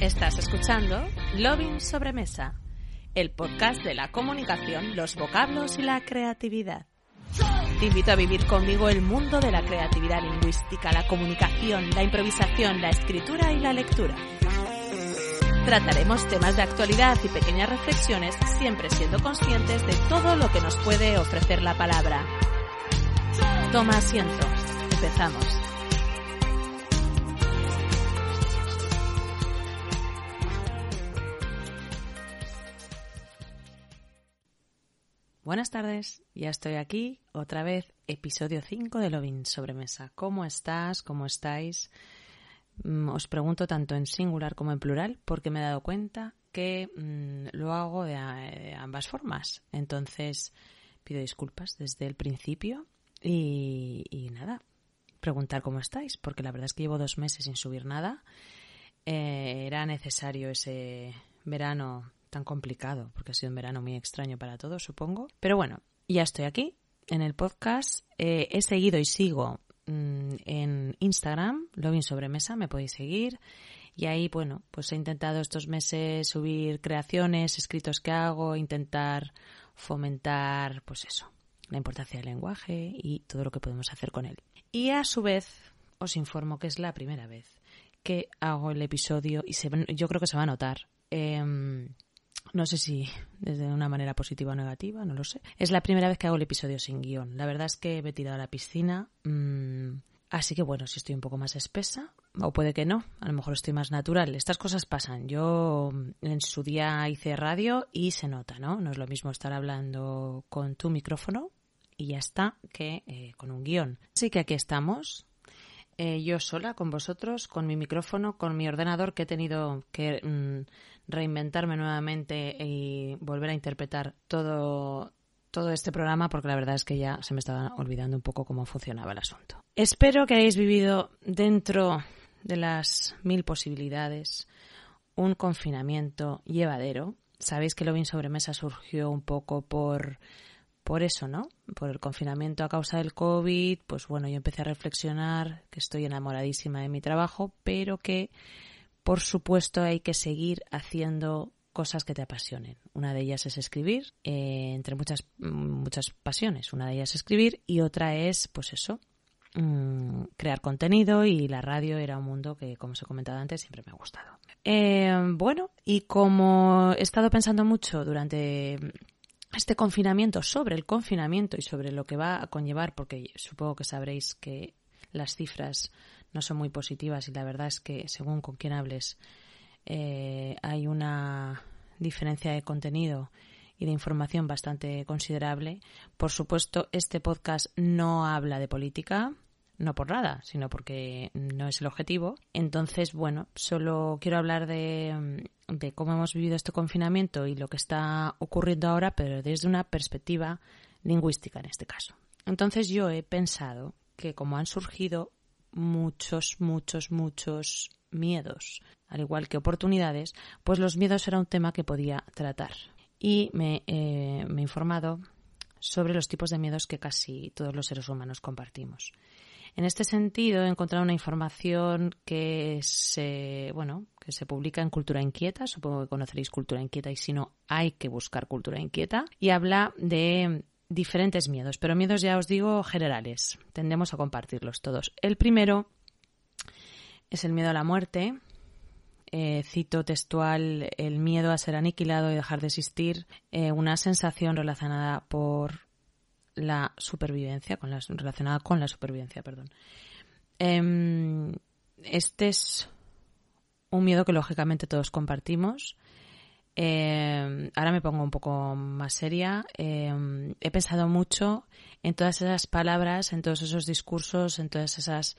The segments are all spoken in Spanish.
Estás escuchando Loving Sobremesa, el podcast de la comunicación, los vocablos y la creatividad. Te invito a vivir conmigo el mundo de la creatividad lingüística, la comunicación, la improvisación, la escritura y la lectura. Trataremos temas de actualidad y pequeñas reflexiones, siempre siendo conscientes de todo lo que nos puede ofrecer la palabra. Toma asiento. Empezamos. Buenas tardes, ya estoy aquí, otra vez, episodio 5 de Lovin Sobremesa. ¿Cómo estás? ¿Cómo estáis? Mm, os pregunto tanto en singular como en plural porque me he dado cuenta que mm, lo hago de, ambas formas. Entonces, pido disculpas desde el principio y, nada, preguntar cómo estáis, porque la verdad es que llevo dos meses sin subir nada. Eh, era necesario ese verano tan complicado, porque ha sido un verano muy extraño para todos, supongo. Pero bueno, ya estoy aquí en el podcast. Eh, he seguido y sigo mm, en Instagram, Lovin Sobremesa, me podéis seguir. Y ahí, bueno, pues he intentado estos meses subir creaciones, escritos que hago, intentar fomentar, pues eso, la importancia del lenguaje y todo lo que podemos hacer con él. Y a su vez, os informo que es la primera vez que hago el episodio y se, yo creo que se va a notar. Em, no sé si desde una manera positiva o negativa, no lo sé. Es la primera vez que hago el episodio sin guion. La verdad es que me he tirado a la piscina. Mm, así que bueno, si estoy un poco más espesa, o puede que no, a lo mejor estoy más natural. Estas cosas pasan. Yo mm, en su día hice radio y se nota, ¿no? No es lo mismo estar hablando con tu micrófono y ya está que eh, con un guion. Así que aquí estamos. Eh, yo sola con vosotros, con mi micrófono, con mi ordenador que he tenido que mm, reinventarme nuevamente y volver a interpretar todo, todo este programa porque la verdad es que ya se me estaba olvidando un poco cómo funcionaba el asunto. Espero que hayáis vivido dentro de las mil posibilidades un confinamiento llevadero. Sabéis que lo bien sobremesa surgió un poco por por eso, ¿no? Por el confinamiento a causa del COVID, pues bueno, yo empecé a reflexionar que estoy enamoradísima de mi trabajo, pero que por supuesto, hay que seguir haciendo cosas que te apasionen. Una de ellas es escribir, eh, entre muchas, muchas pasiones. Una de ellas es escribir y otra es, pues eso, mm, crear contenido y la radio era un mundo que, como os he comentado antes, siempre me ha gustado. Eh, bueno, y como he estado pensando mucho durante este confinamiento, sobre el confinamiento y sobre lo que va a conllevar, porque supongo que sabréis que las cifras no son muy positivas y la verdad es que según con quién hables eh, hay una diferencia de contenido y de información bastante considerable. Por supuesto, este podcast no habla de política, no por nada, sino porque no es el objetivo. Entonces, bueno, solo quiero hablar de, de cómo hemos vivido este confinamiento y lo que está ocurriendo ahora, pero desde una perspectiva lingüística en este caso. Entonces yo he pensado que como han surgido muchos, muchos, muchos miedos, al igual que oportunidades, pues los miedos era un tema que podía tratar. Y me, eh, me he informado sobre los tipos de miedos que casi todos los seres humanos compartimos. En este sentido, he encontrado una información que se, bueno, que se publica en Cultura Inquieta, supongo que conoceréis Cultura Inquieta y si no, hay que buscar Cultura Inquieta, y habla de diferentes miedos, pero miedos ya os digo generales. Tendemos a compartirlos todos. El primero es el miedo a la muerte. Eh, cito textual el miedo a ser aniquilado y dejar de existir, eh, una sensación relacionada por la supervivencia, con la, relacionada con la supervivencia, perdón. Em, este es un miedo que lógicamente todos compartimos eh, ahora me pongo un poco más seria. Eh, he pensado mucho en todas esas palabras, en todos esos discursos, en todas esas,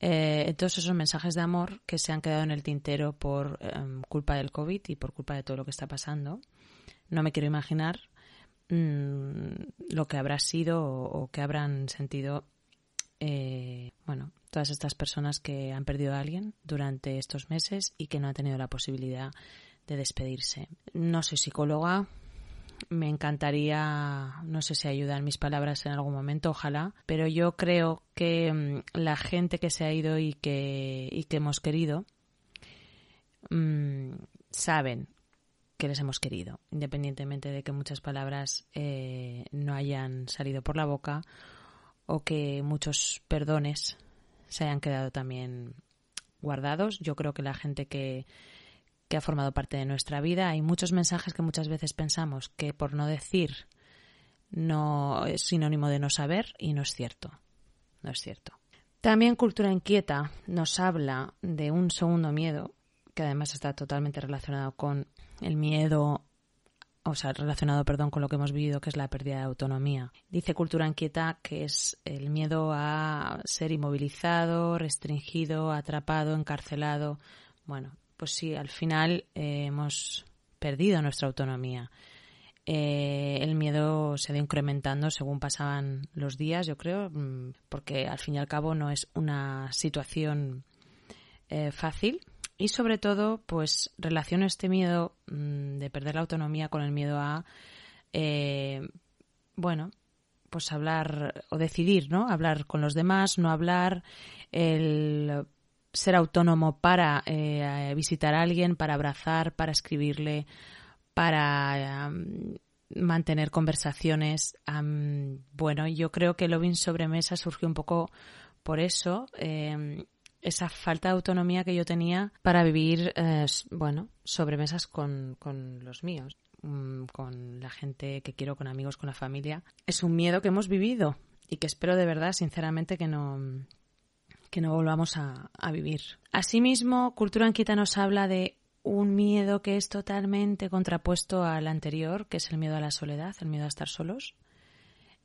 eh, todos esos mensajes de amor que se han quedado en el tintero por em, culpa del COVID y por culpa de todo lo que está pasando. No me quiero imaginar mm, lo que habrá sido o, que habrán sentido, bueno, todas estas personas que han perdido a alguien durante estos meses y que no han tenido la posibilidad de despedirse. No soy psicóloga, me encantaría, no sé si ayudan mis palabras en algún momento, ojalá, pero yo creo que mm, la gente que se ha ido y que, y que hemos querido mm, saben que les hemos querido, independientemente de que muchas palabras eh, no hayan salido por la boca o que muchos perdones se hayan quedado también guardados. Yo creo que la gente que, que ha formado parte de nuestra vida, hay muchos mensajes que muchas veces pensamos que por no decir no es sinónimo de no saber y no es cierto. No es cierto. También Cultura Inquieta nos habla de un segundo miedo, que además está totalmente relacionado con el miedo, o sea, relacionado, perdón, con lo que hemos vivido, que es la pérdida de autonomía. Dice Cultura Inquieta que es el miedo a ser inmovilizado, restringido, atrapado, encarcelado. Bueno, pues sí, al final eh, hemos perdido nuestra autonomía. Eh, el miedo se ha incrementando según pasaban los días, yo creo, mm, porque al fin y al cabo no es una situación eh, fácil. Y sobre todo, pues relaciono este miedo mm, de perder la autonomía con el miedo a, eh, bueno, pues hablar o decidir, ¿no? Hablar con los demás, no hablar, el ser autónomo para visitar a alguien, para abrazar, para escribirle, para mantener conversaciones. bueno, yo creo que Loving Sobremesa surgió un poco por eso. Em, esa falta de autonomía que yo tenía para vivir, eh, bueno, sobremesas con, con los míos, mm, con la gente que quiero, con amigos, con la familia. Es un miedo que hemos vivido y que espero de verdad, sinceramente, que no, que no volvamos a, a vivir. Asimismo, Cultura Anquita nos habla de un miedo que es totalmente contrapuesto al anterior, que es el miedo a la soledad, el miedo a estar solos,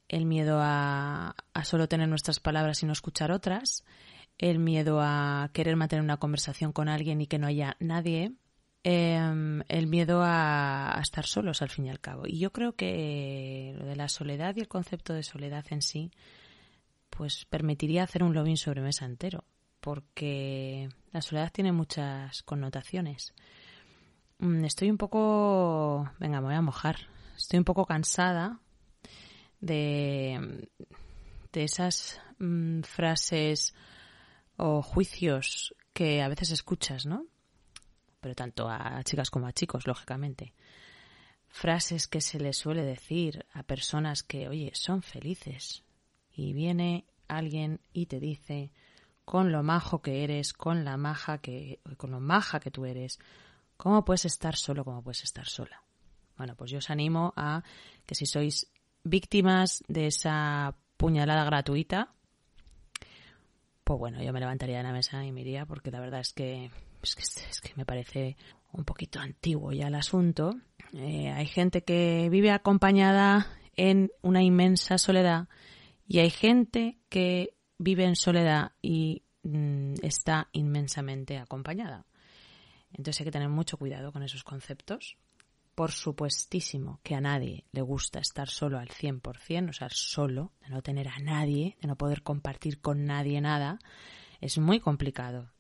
el miedo a, solo tener nuestras palabras y no escuchar otras, el miedo a querer mantener una conversación con alguien y que no haya nadie, em, el miedo a, estar solos al fin y al cabo. Y yo creo que lo de la soledad y el concepto de soledad en sí, pues permitiría hacer un lobbying sobre mesa entero porque la soledad tiene muchas connotaciones. Mm, estoy un poco, venga, me voy a mojar. Estoy un poco cansada de, de esas mm, frases o juicios que a veces escuchas, ¿no? Pero tanto a chicas como a chicos, lógicamente. Frases que se les suele decir a personas que, oye, son felices. Y viene alguien y te dice, con lo majo que eres, con la maja que, con lo maja que tú eres, ¿cómo puedes estar solo, cómo puedes estar sola? Bueno, pues yo os animo a que si sois víctimas de esa puñalada gratuita, pues bueno, yo me levantaría de la mesa y me iría porque la verdad es que, es que, me parece un poquito antiguo ya el asunto. Eh, hay gente que vive acompañada en una inmensa soledad y hay gente que vive en soledad y mm, está inmensamente acompañada. Entonces hay que tener mucho cuidado con esos conceptos. Por supuestísimo que a nadie le gusta estar solo al 100%, o sea, solo, de no tener a nadie, de no poder compartir con nadie nada, es muy complicado.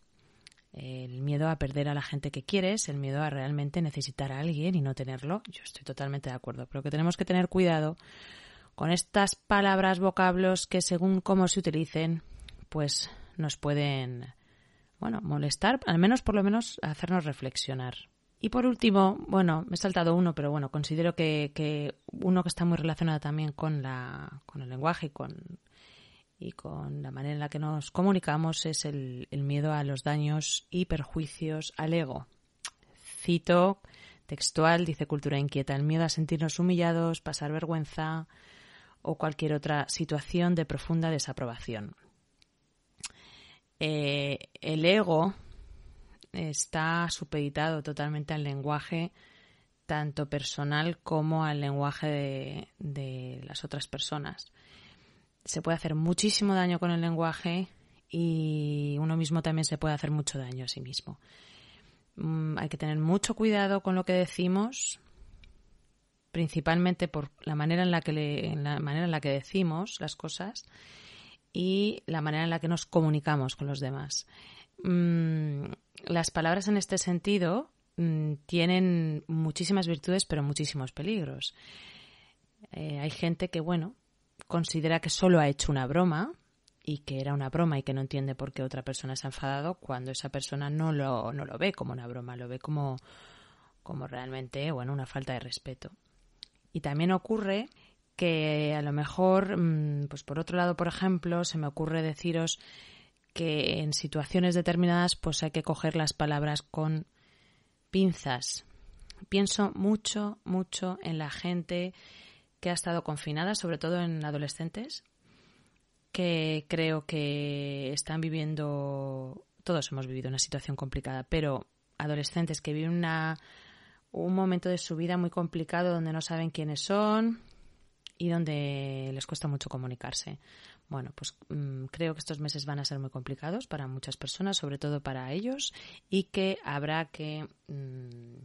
El miedo a perder a la gente que quieres, el miedo a realmente necesitar a alguien y no tenerlo, yo estoy totalmente de acuerdo, pero que tenemos que tener cuidado con estas palabras, vocablos que según cómo se utilicen, pues nos pueden, bueno, molestar, al menos por lo menos hacernos reflexionar. Y por último, bueno, me he saltado uno, pero bueno, considero que, uno que está muy relacionado también con, la, con el lenguaje y con, y con la manera en la que nos comunicamos es el, miedo a los daños y perjuicios al ego. Cito textual, dice Cultura Inquieta, el miedo a sentirnos humillados, pasar vergüenza, o cualquier otra situación de profunda desaprobación. Eh, el ego está supeditado totalmente al lenguaje tanto personal como al lenguaje de, de, las otras personas. Se puede hacer muchísimo daño con el lenguaje y uno mismo también se puede hacer mucho daño a sí mismo. Mm, hay que tener mucho cuidado con lo que decimos, principalmente por la manera en la que la manera en la que decimos las cosas y la manera en la que nos comunicamos con los demás. Mm, las palabras en este sentido mm, tienen muchísimas virtudes, pero muchísimos peligros. Eh, hay gente que, bueno, considera que solo ha hecho una broma y que era una broma y que no entiende por qué otra persona se ha enfadado cuando esa persona no lo, no lo ve como una broma, lo ve como, como realmente, bueno, una falta de respeto. Y también ocurre que a lo mejor, mm, pues por otro lado, por ejemplo, se me ocurre deciros que en situaciones determinadas pues hay que coger las palabras con pinzas. Pienso mucho, mucho en la gente que ha estado confinada, sobre todo en adolescentes, que creo que están viviendo, todos hemos vivido una situación complicada, pero adolescentes que viven una, un momento de su vida muy complicado donde no saben quiénes son y donde les cuesta mucho comunicarse. Bueno, pues mm, creo que estos meses van a ser muy complicados para muchas personas, sobre todo para ellos, y que habrá que mm,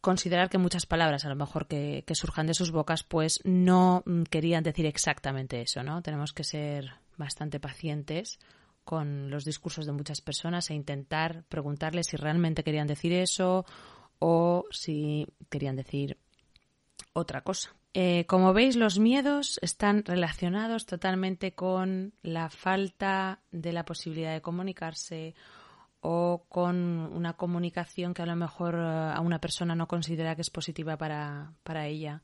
considerar que muchas palabras, a lo mejor que, surjan de sus bocas, pues no mm, querían decir exactamente eso, ¿no? Tenemos que ser bastante pacientes con los discursos de muchas personas e intentar preguntarles si realmente querían decir eso o si querían decir otra cosa. Eh, como veis, los miedos están relacionados totalmente con la falta de la posibilidad de comunicarse o con una comunicación que a lo mejor eh, a una persona no considera que es positiva para, para ella.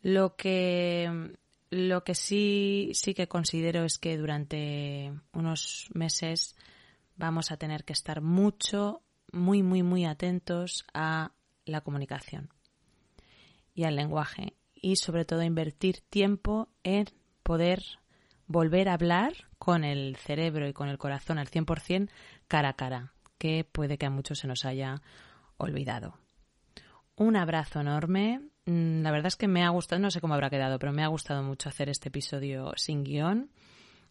Lo que, lo que sí, sí que considero es que durante unos meses vamos a tener que estar mucho, muy, muy, muy atentos a la comunicación y al lenguaje y sobre todo invertir tiempo en poder volver a hablar con el cerebro y con el corazón al 100% cara a cara, que puede que a muchos se nos haya olvidado. Un abrazo enorme. Mm, la verdad es que me ha gustado, no sé cómo habrá quedado, pero me ha gustado mucho hacer este episodio sin guion.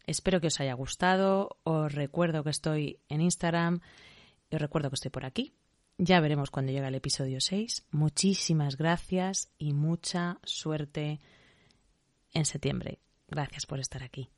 Espero que os haya gustado. Os recuerdo que estoy en Instagram y os recuerdo que estoy por aquí. Ya veremos cuando llegue el episodio 6. Muchísimas gracias y mucha suerte en septiembre. Gracias por estar aquí.